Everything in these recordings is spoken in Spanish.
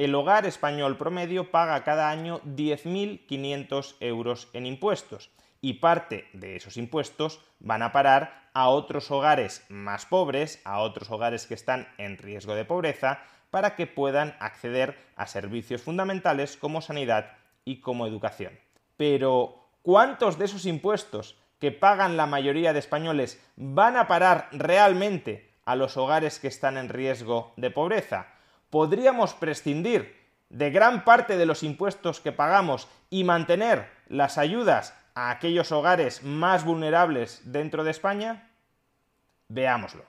El hogar español promedio paga cada año 10.500 euros en impuestos y parte de esos impuestos van a parar a otros hogares más pobres, a otros hogares que están en riesgo de pobreza, para que puedan acceder a servicios fundamentales como sanidad y como educación. Pero, ¿cuántos de esos impuestos que pagan la mayoría de españoles van a parar realmente a los hogares que están en riesgo de pobreza? Podríamos prescindir de gran parte de los impuestos que pagamos y mantener las ayudas a aquellos hogares más vulnerables dentro de España? Veámoslo.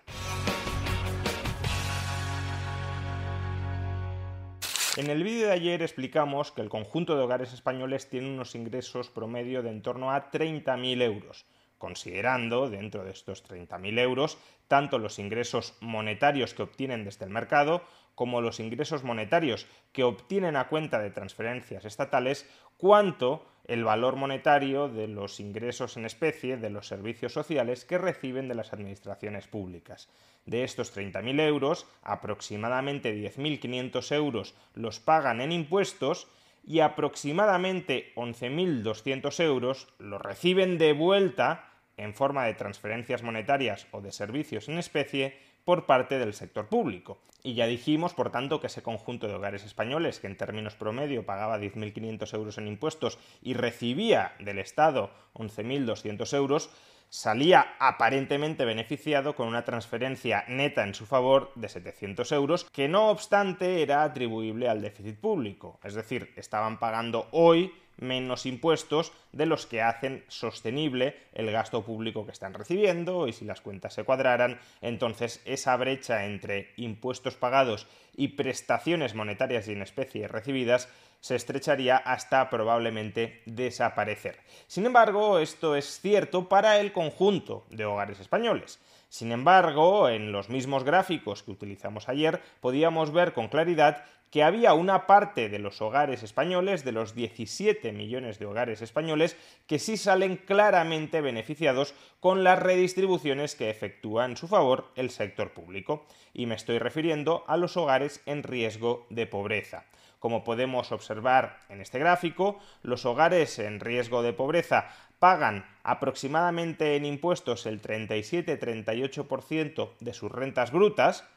En el vídeo de ayer explicamos que el conjunto de hogares españoles tiene unos ingresos promedio de en torno a 30.000 euros, considerando dentro de estos 30.000 euros tanto los ingresos monetarios que obtienen desde el mercado como los ingresos monetarios que obtienen a cuenta de transferencias estatales, cuanto el valor monetario de los ingresos en especie de los servicios sociales que reciben de las administraciones públicas. De estos 30.000 euros, aproximadamente 10.500 euros los pagan en impuestos y aproximadamente 11.200 euros los reciben de vuelta en forma de transferencias monetarias o de servicios en especie por parte del sector público. Y ya dijimos, por tanto, que ese conjunto de hogares españoles, que en términos promedio pagaba 10.500 euros en impuestos y recibía del Estado 11.200 euros, salía aparentemente beneficiado con una transferencia neta en su favor de 700 euros, que no obstante era atribuible al déficit público. Es decir, estaban pagando hoy menos impuestos de los que hacen sostenible el gasto público que están recibiendo y si las cuentas se cuadraran, entonces esa brecha entre impuestos pagados y prestaciones monetarias y en especie recibidas se estrecharía hasta probablemente desaparecer. Sin embargo, esto es cierto para el conjunto de hogares españoles. Sin embargo, en los mismos gráficos que utilizamos ayer, podíamos ver con claridad que había una parte de los hogares españoles, de los 17 millones de hogares españoles, que sí salen claramente beneficiados con las redistribuciones que efectúa en su favor el sector público. Y me estoy refiriendo a los hogares en riesgo de pobreza. Como podemos observar en este gráfico, los hogares en riesgo de pobreza pagan aproximadamente en impuestos el 37-38% de sus rentas brutas,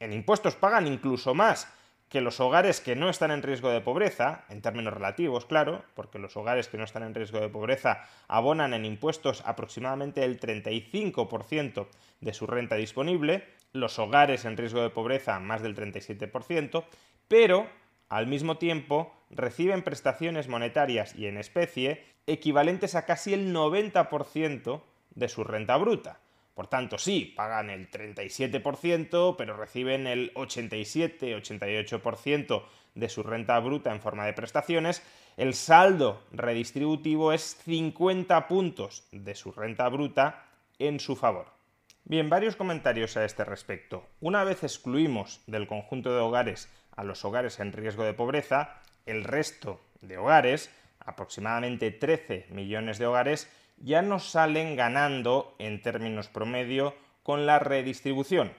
en impuestos pagan incluso más que los hogares que no están en riesgo de pobreza, en términos relativos, claro, porque los hogares que no están en riesgo de pobreza abonan en impuestos aproximadamente el 35% de su renta disponible, los hogares en riesgo de pobreza más del 37%, pero al mismo tiempo reciben prestaciones monetarias y en especie equivalentes a casi el 90% de su renta bruta. Por tanto, sí, pagan el 37%, pero reciben el 87-88% de su renta bruta en forma de prestaciones. El saldo redistributivo es 50 puntos de su renta bruta en su favor. Bien, varios comentarios a este respecto. Una vez excluimos del conjunto de hogares a los hogares en riesgo de pobreza, el resto de hogares, aproximadamente 13 millones de hogares, ya nos salen ganando en términos promedio con la redistribución.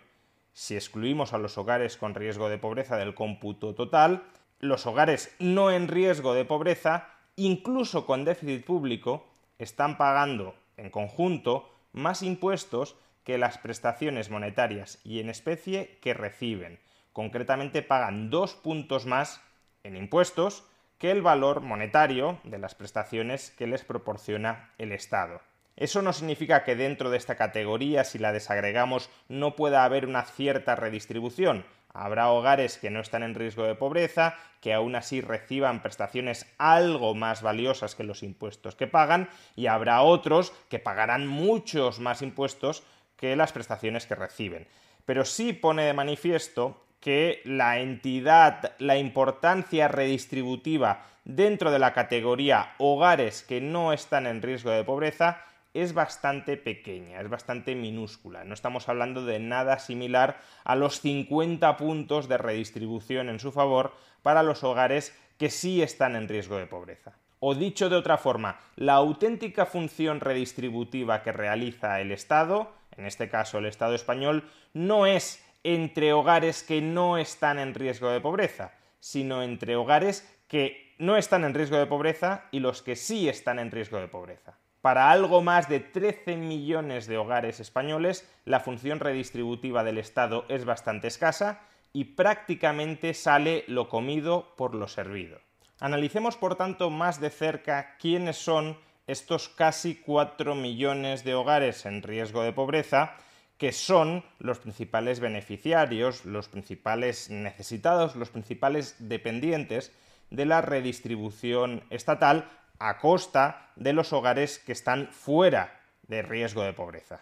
Si excluimos a los hogares con riesgo de pobreza del cómputo total, los hogares no en riesgo de pobreza, incluso con déficit público, están pagando en conjunto más impuestos que las prestaciones monetarias y en especie que reciben. Concretamente pagan dos puntos más en impuestos que el valor monetario de las prestaciones que les proporciona el Estado. Eso no significa que dentro de esta categoría, si la desagregamos, no pueda haber una cierta redistribución. Habrá hogares que no están en riesgo de pobreza, que aún así reciban prestaciones algo más valiosas que los impuestos que pagan, y habrá otros que pagarán muchos más impuestos que las prestaciones que reciben. pero sí pone de manifiesto que la entidad, la importancia redistributiva dentro de la categoría hogares que no están en riesgo de pobreza es bastante pequeña, es bastante minúscula. No estamos hablando de nada similar a los 50 puntos de redistribución en su favor para los hogares que sí están en riesgo de pobreza. O dicho de otra forma, la auténtica función redistributiva que realiza el Estado, en este caso el Estado español, no es entre hogares que no están en riesgo de pobreza, sino entre hogares que no están en riesgo de pobreza y los que sí están en riesgo de pobreza. Para algo más de 13 millones de hogares españoles, la función redistributiva del Estado es bastante escasa y prácticamente sale lo comido por lo servido. Analicemos, por tanto, más de cerca quiénes son estos casi 4 millones de hogares en riesgo de pobreza, que son los principales beneficiarios, los principales necesitados, los principales dependientes de la redistribución estatal a costa de los hogares que están fuera de riesgo de pobreza.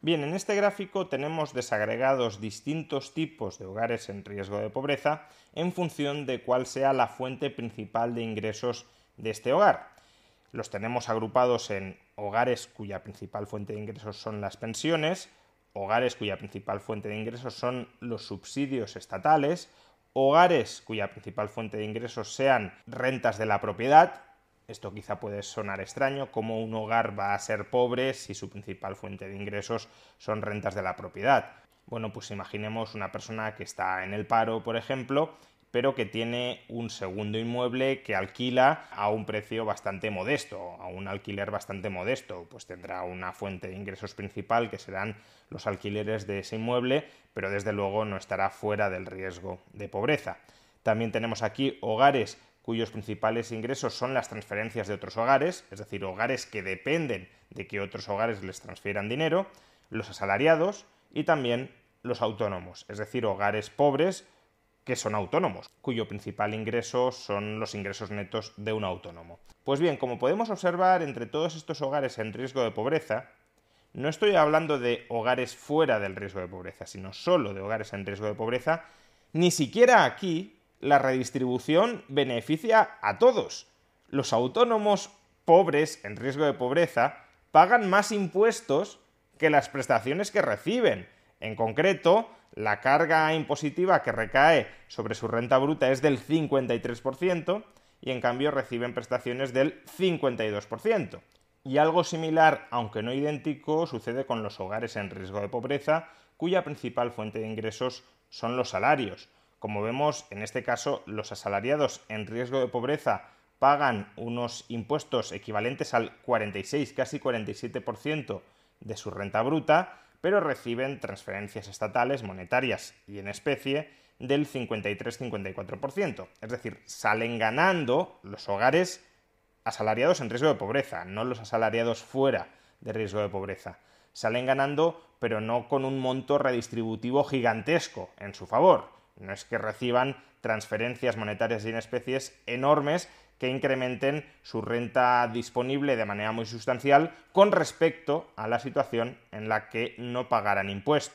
Bien, en este gráfico tenemos desagregados distintos tipos de hogares en riesgo de pobreza en función de cuál sea la fuente principal de ingresos de este hogar. Los tenemos agrupados en hogares cuya principal fuente de ingresos son las pensiones, hogares cuya principal fuente de ingresos son los subsidios estatales, hogares cuya principal fuente de ingresos sean rentas de la propiedad, esto quizá puede sonar extraño, cómo un hogar va a ser pobre si su principal fuente de ingresos son rentas de la propiedad. Bueno, pues imaginemos una persona que está en el paro, por ejemplo, pero que tiene un segundo inmueble que alquila a un precio bastante modesto, a un alquiler bastante modesto, pues tendrá una fuente de ingresos principal que serán los alquileres de ese inmueble, pero desde luego no estará fuera del riesgo de pobreza. También tenemos aquí hogares cuyos principales ingresos son las transferencias de otros hogares, es decir, hogares que dependen de que otros hogares les transfieran dinero, los asalariados y también los autónomos, es decir, hogares pobres que son autónomos, cuyo principal ingreso son los ingresos netos de un autónomo. Pues bien, como podemos observar entre todos estos hogares en riesgo de pobreza, no estoy hablando de hogares fuera del riesgo de pobreza, sino solo de hogares en riesgo de pobreza, ni siquiera aquí la redistribución beneficia a todos. Los autónomos pobres en riesgo de pobreza pagan más impuestos que las prestaciones que reciben. En concreto, la carga impositiva que recae sobre su renta bruta es del 53% y en cambio reciben prestaciones del 52%. Y algo similar, aunque no idéntico, sucede con los hogares en riesgo de pobreza, cuya principal fuente de ingresos son los salarios. Como vemos, en este caso, los asalariados en riesgo de pobreza pagan unos impuestos equivalentes al 46, casi 47% de su renta bruta, pero reciben transferencias estatales, monetarias y en especie del 53-54%. Es decir, salen ganando los hogares asalariados en riesgo de pobreza, no los asalariados fuera de riesgo de pobreza. Salen ganando, pero no con un monto redistributivo gigantesco en su favor. No es que reciban transferencias monetarias y en especies enormes que incrementen su renta disponible de manera muy sustancial con respecto a la situación en la que no pagaran impuestos.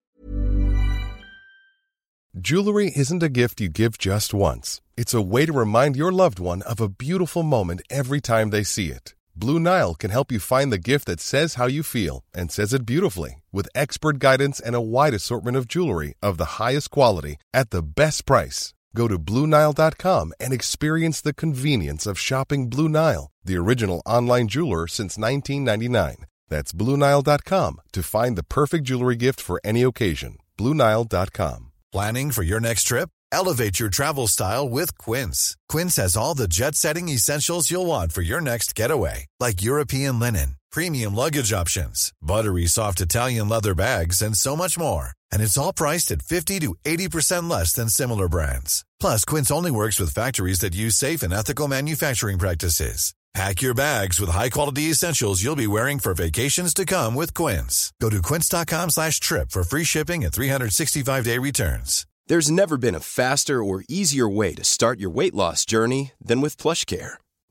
Jewelry isn't a gift you give just once. It's a way to remind your loved one of a beautiful moment every time they see it. Blue Nile can help you find the gift that says how you feel and says it beautifully with expert guidance and a wide assortment of jewelry of the highest quality at the best price. Go to BlueNile.com and experience the convenience of shopping Blue Nile, the original online jeweler since 1999. That's BlueNile.com to find the perfect jewelry gift for any occasion. BlueNile.com. Planning for your next trip? Elevate your travel style with Quince. Quince has all the jet setting essentials you'll want for your next getaway, like European linen, premium luggage options, buttery soft Italian leather bags, and so much more. And it's all priced at 50 to 80% less than similar brands. Plus, Quince only works with factories that use safe and ethical manufacturing practices. Pack your bags with high-quality essentials you'll be wearing for vacations to come with Quince. Go to quince.com slash trip for free shipping and 365-day returns. There's never been a faster or easier way to start your weight loss journey than with PlushCare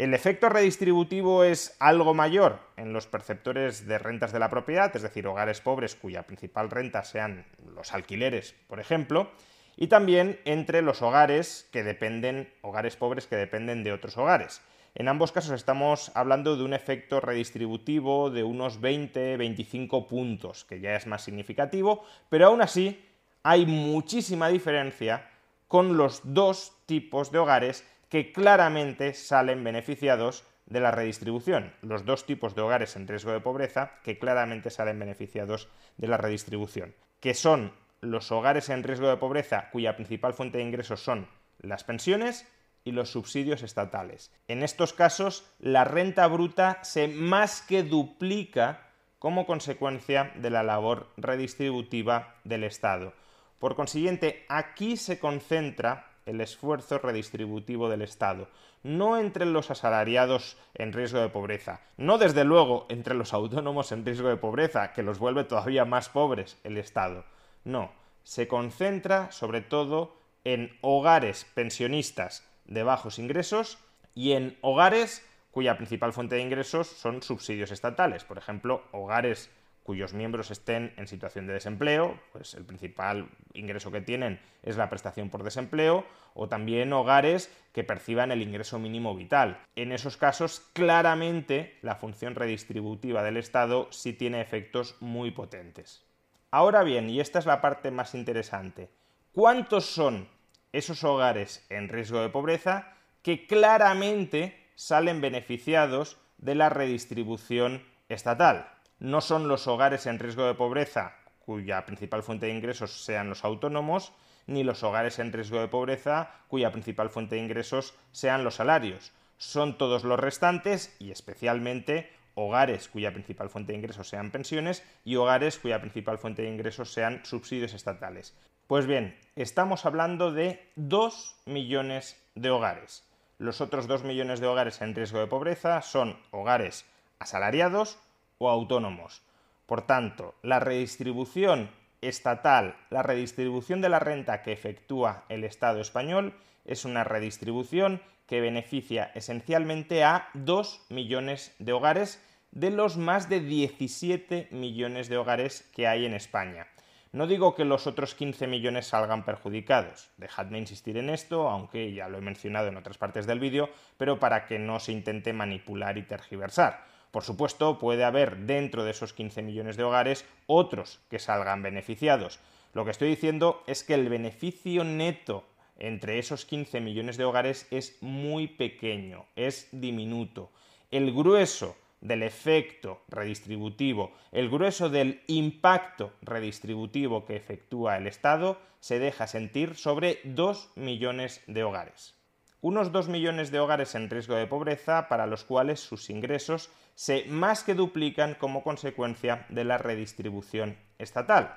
El efecto redistributivo es algo mayor en los perceptores de rentas de la propiedad, es decir, hogares pobres cuya principal renta sean los alquileres, por ejemplo, y también entre los hogares que dependen, hogares pobres que dependen de otros hogares. En ambos casos estamos hablando de un efecto redistributivo de unos 20-25 puntos, que ya es más significativo, pero aún así hay muchísima diferencia con los dos tipos de hogares que claramente salen beneficiados de la redistribución. Los dos tipos de hogares en riesgo de pobreza que claramente salen beneficiados de la redistribución, que son los hogares en riesgo de pobreza cuya principal fuente de ingresos son las pensiones y los subsidios estatales. En estos casos, la renta bruta se más que duplica como consecuencia de la labor redistributiva del Estado. Por consiguiente, aquí se concentra el esfuerzo redistributivo del Estado, no entre los asalariados en riesgo de pobreza, no desde luego entre los autónomos en riesgo de pobreza, que los vuelve todavía más pobres el Estado, no, se concentra sobre todo en hogares pensionistas de bajos ingresos y en hogares cuya principal fuente de ingresos son subsidios estatales, por ejemplo, hogares cuyos miembros estén en situación de desempleo, pues el principal ingreso que tienen es la prestación por desempleo, o también hogares que perciban el ingreso mínimo vital. En esos casos, claramente la función redistributiva del Estado sí tiene efectos muy potentes. Ahora bien, y esta es la parte más interesante, ¿cuántos son esos hogares en riesgo de pobreza que claramente salen beneficiados de la redistribución estatal? No son los hogares en riesgo de pobreza cuya principal fuente de ingresos sean los autónomos, ni los hogares en riesgo de pobreza cuya principal fuente de ingresos sean los salarios. Son todos los restantes y especialmente hogares cuya principal fuente de ingresos sean pensiones y hogares cuya principal fuente de ingresos sean subsidios estatales. Pues bien, estamos hablando de 2 millones de hogares. Los otros 2 millones de hogares en riesgo de pobreza son hogares asalariados o autónomos. Por tanto, la redistribución estatal, la redistribución de la renta que efectúa el Estado español es una redistribución que beneficia esencialmente a 2 millones de hogares de los más de 17 millones de hogares que hay en España. No digo que los otros 15 millones salgan perjudicados, dejadme insistir en esto, aunque ya lo he mencionado en otras partes del vídeo, pero para que no se intente manipular y tergiversar. Por supuesto, puede haber dentro de esos 15 millones de hogares otros que salgan beneficiados. Lo que estoy diciendo es que el beneficio neto entre esos 15 millones de hogares es muy pequeño, es diminuto. El grueso del efecto redistributivo, el grueso del impacto redistributivo que efectúa el Estado se deja sentir sobre 2 millones de hogares. Unos 2 millones de hogares en riesgo de pobreza para los cuales sus ingresos se más que duplican como consecuencia de la redistribución estatal.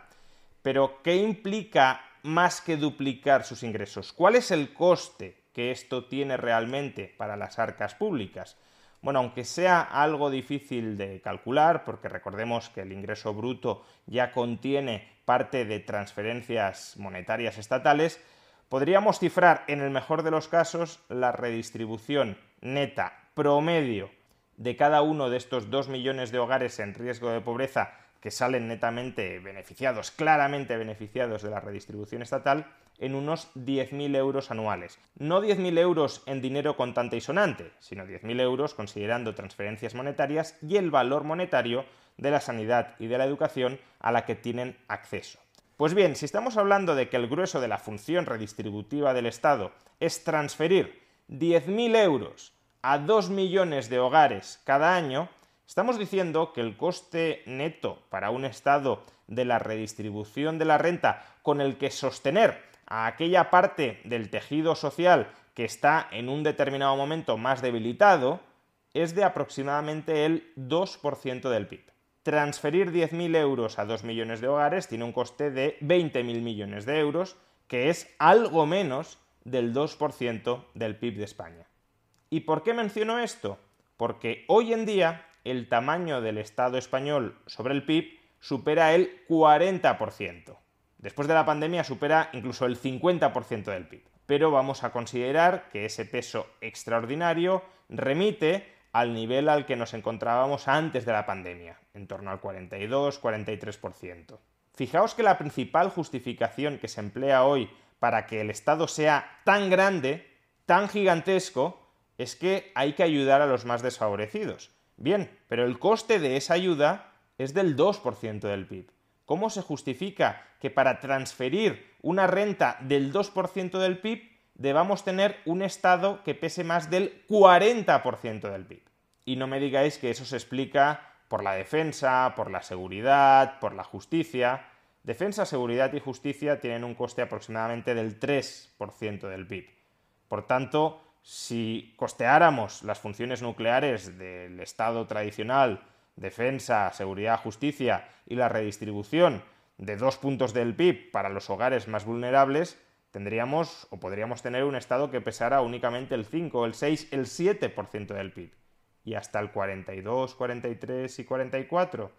Pero, ¿qué implica más que duplicar sus ingresos? ¿Cuál es el coste que esto tiene realmente para las arcas públicas? Bueno, aunque sea algo difícil de calcular, porque recordemos que el ingreso bruto ya contiene parte de transferencias monetarias estatales, podríamos cifrar en el mejor de los casos la redistribución neta promedio de cada uno de estos 2 millones de hogares en riesgo de pobreza que salen netamente beneficiados, claramente beneficiados de la redistribución estatal, en unos 10.000 euros anuales. No 10.000 euros en dinero contante y sonante, sino 10.000 euros considerando transferencias monetarias y el valor monetario de la sanidad y de la educación a la que tienen acceso. Pues bien, si estamos hablando de que el grueso de la función redistributiva del Estado es transferir 10.000 euros a 2 millones de hogares cada año, estamos diciendo que el coste neto para un Estado de la redistribución de la renta con el que sostener a aquella parte del tejido social que está en un determinado momento más debilitado, es de aproximadamente el 2% del PIB. Transferir 10.000 euros a 2 millones de hogares tiene un coste de 20.000 millones de euros, que es algo menos del 2% del PIB de España. ¿Y por qué menciono esto? Porque hoy en día el tamaño del Estado español sobre el PIB supera el 40%. Después de la pandemia supera incluso el 50% del PIB. Pero vamos a considerar que ese peso extraordinario remite al nivel al que nos encontrábamos antes de la pandemia, en torno al 42-43%. Fijaos que la principal justificación que se emplea hoy para que el Estado sea tan grande, tan gigantesco, es que hay que ayudar a los más desfavorecidos. Bien, pero el coste de esa ayuda es del 2% del PIB. ¿Cómo se justifica que para transferir una renta del 2% del PIB debamos tener un Estado que pese más del 40% del PIB? Y no me digáis que eso se explica por la defensa, por la seguridad, por la justicia. Defensa, seguridad y justicia tienen un coste aproximadamente del 3% del PIB. Por tanto, si costeáramos las funciones nucleares del Estado tradicional, defensa, seguridad, justicia y la redistribución de dos puntos del PIB para los hogares más vulnerables, tendríamos o podríamos tener un Estado que pesara únicamente el 5, el 6, el 7% del PIB. Y hasta el 42, 43 y 44.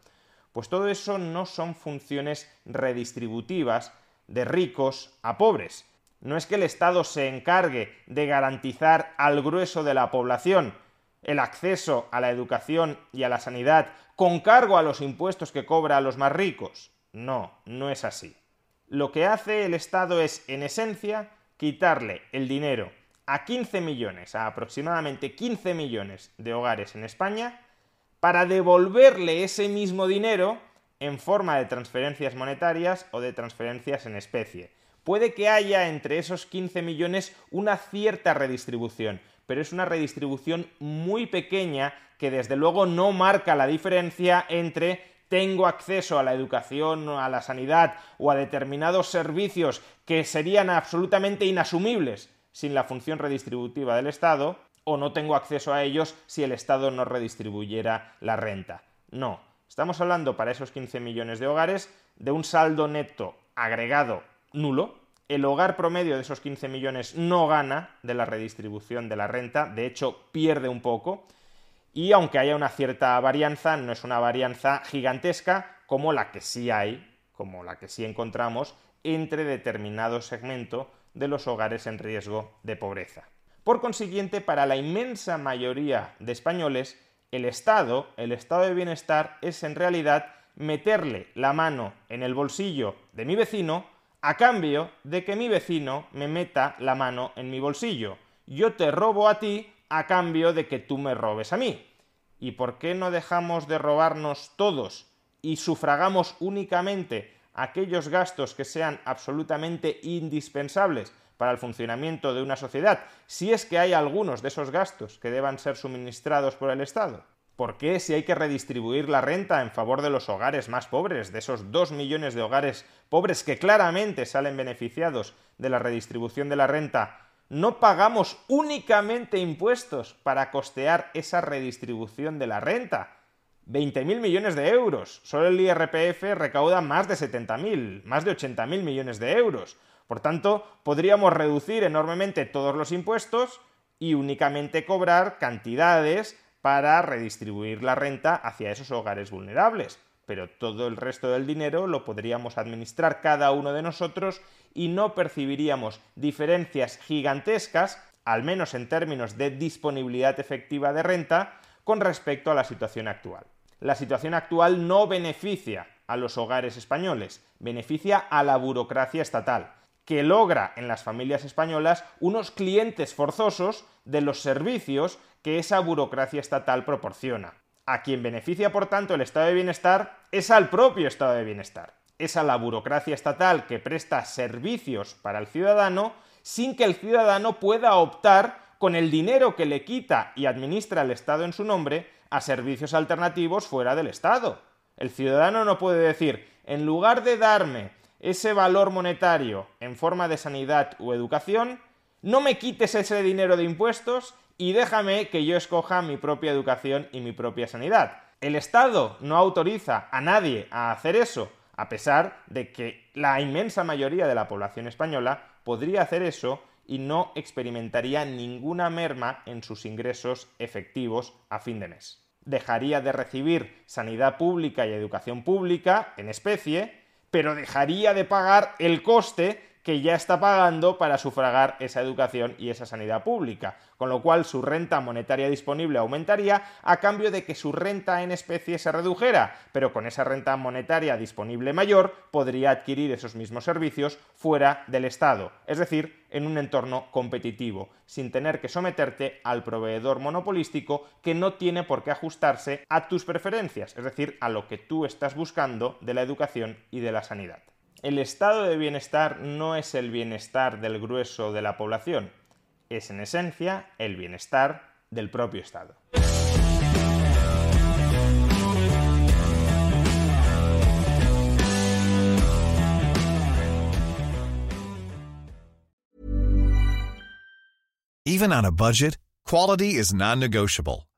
Pues todo eso no son funciones redistributivas de ricos a pobres, no es que el Estado se encargue de garantizar al grueso de la población el acceso a la educación y a la sanidad con cargo a los impuestos que cobra a los más ricos. No, no es así. Lo que hace el Estado es, en esencia, quitarle el dinero a 15 millones, a aproximadamente 15 millones de hogares en España, para devolverle ese mismo dinero en forma de transferencias monetarias o de transferencias en especie. Puede que haya entre esos 15 millones una cierta redistribución, pero es una redistribución muy pequeña que desde luego no marca la diferencia entre tengo acceso a la educación, a la sanidad o a determinados servicios que serían absolutamente inasumibles sin la función redistributiva del Estado, o no tengo acceso a ellos si el Estado no redistribuyera la renta. No, estamos hablando para esos 15 millones de hogares de un saldo neto agregado nulo. El hogar promedio de esos 15 millones no gana de la redistribución de la renta, de hecho pierde un poco. Y aunque haya una cierta varianza, no es una varianza gigantesca como la que sí hay, como la que sí encontramos entre determinado segmento de los hogares en riesgo de pobreza. Por consiguiente, para la inmensa mayoría de españoles, el Estado, el estado de bienestar, es en realidad meterle la mano en el bolsillo de mi vecino a cambio de que mi vecino me meta la mano en mi bolsillo. Yo te robo a ti a cambio de que tú me robes a mí. ¿Y por qué no dejamos de robarnos todos y sufragamos únicamente aquellos gastos que sean absolutamente indispensables para el funcionamiento de una sociedad, si es que hay algunos de esos gastos que deban ser suministrados por el Estado? ¿Por qué si hay que redistribuir la renta en favor de los hogares más pobres, de esos dos millones de hogares pobres que claramente salen beneficiados de la redistribución de la renta, no pagamos únicamente impuestos para costear esa redistribución de la renta? 20.000 millones de euros. Solo el IRPF recauda más de 70.000, más de 80.000 millones de euros. Por tanto, podríamos reducir enormemente todos los impuestos y únicamente cobrar cantidades para redistribuir la renta hacia esos hogares vulnerables. Pero todo el resto del dinero lo podríamos administrar cada uno de nosotros y no percibiríamos diferencias gigantescas, al menos en términos de disponibilidad efectiva de renta, con respecto a la situación actual. La situación actual no beneficia a los hogares españoles, beneficia a la burocracia estatal que logra en las familias españolas unos clientes forzosos de los servicios que esa burocracia estatal proporciona. A quien beneficia, por tanto, el estado de bienestar es al propio estado de bienestar. Es a la burocracia estatal que presta servicios para el ciudadano sin que el ciudadano pueda optar con el dinero que le quita y administra el Estado en su nombre a servicios alternativos fuera del Estado. El ciudadano no puede decir, en lugar de darme ese valor monetario en forma de sanidad o educación, no me quites ese dinero de impuestos y déjame que yo escoja mi propia educación y mi propia sanidad. El Estado no autoriza a nadie a hacer eso, a pesar de que la inmensa mayoría de la población española podría hacer eso y no experimentaría ninguna merma en sus ingresos efectivos a fin de mes. Dejaría de recibir sanidad pública y educación pública en especie, pero dejaría de pagar el coste que ya está pagando para sufragar esa educación y esa sanidad pública, con lo cual su renta monetaria disponible aumentaría a cambio de que su renta en especie se redujera, pero con esa renta monetaria disponible mayor podría adquirir esos mismos servicios fuera del Estado, es decir, en un entorno competitivo, sin tener que someterte al proveedor monopolístico que no tiene por qué ajustarse a tus preferencias, es decir, a lo que tú estás buscando de la educación y de la sanidad el estado de bienestar no es el bienestar del grueso de la población, es en esencia el bienestar del propio Estado. Even on a budget, quality is non-negotiable.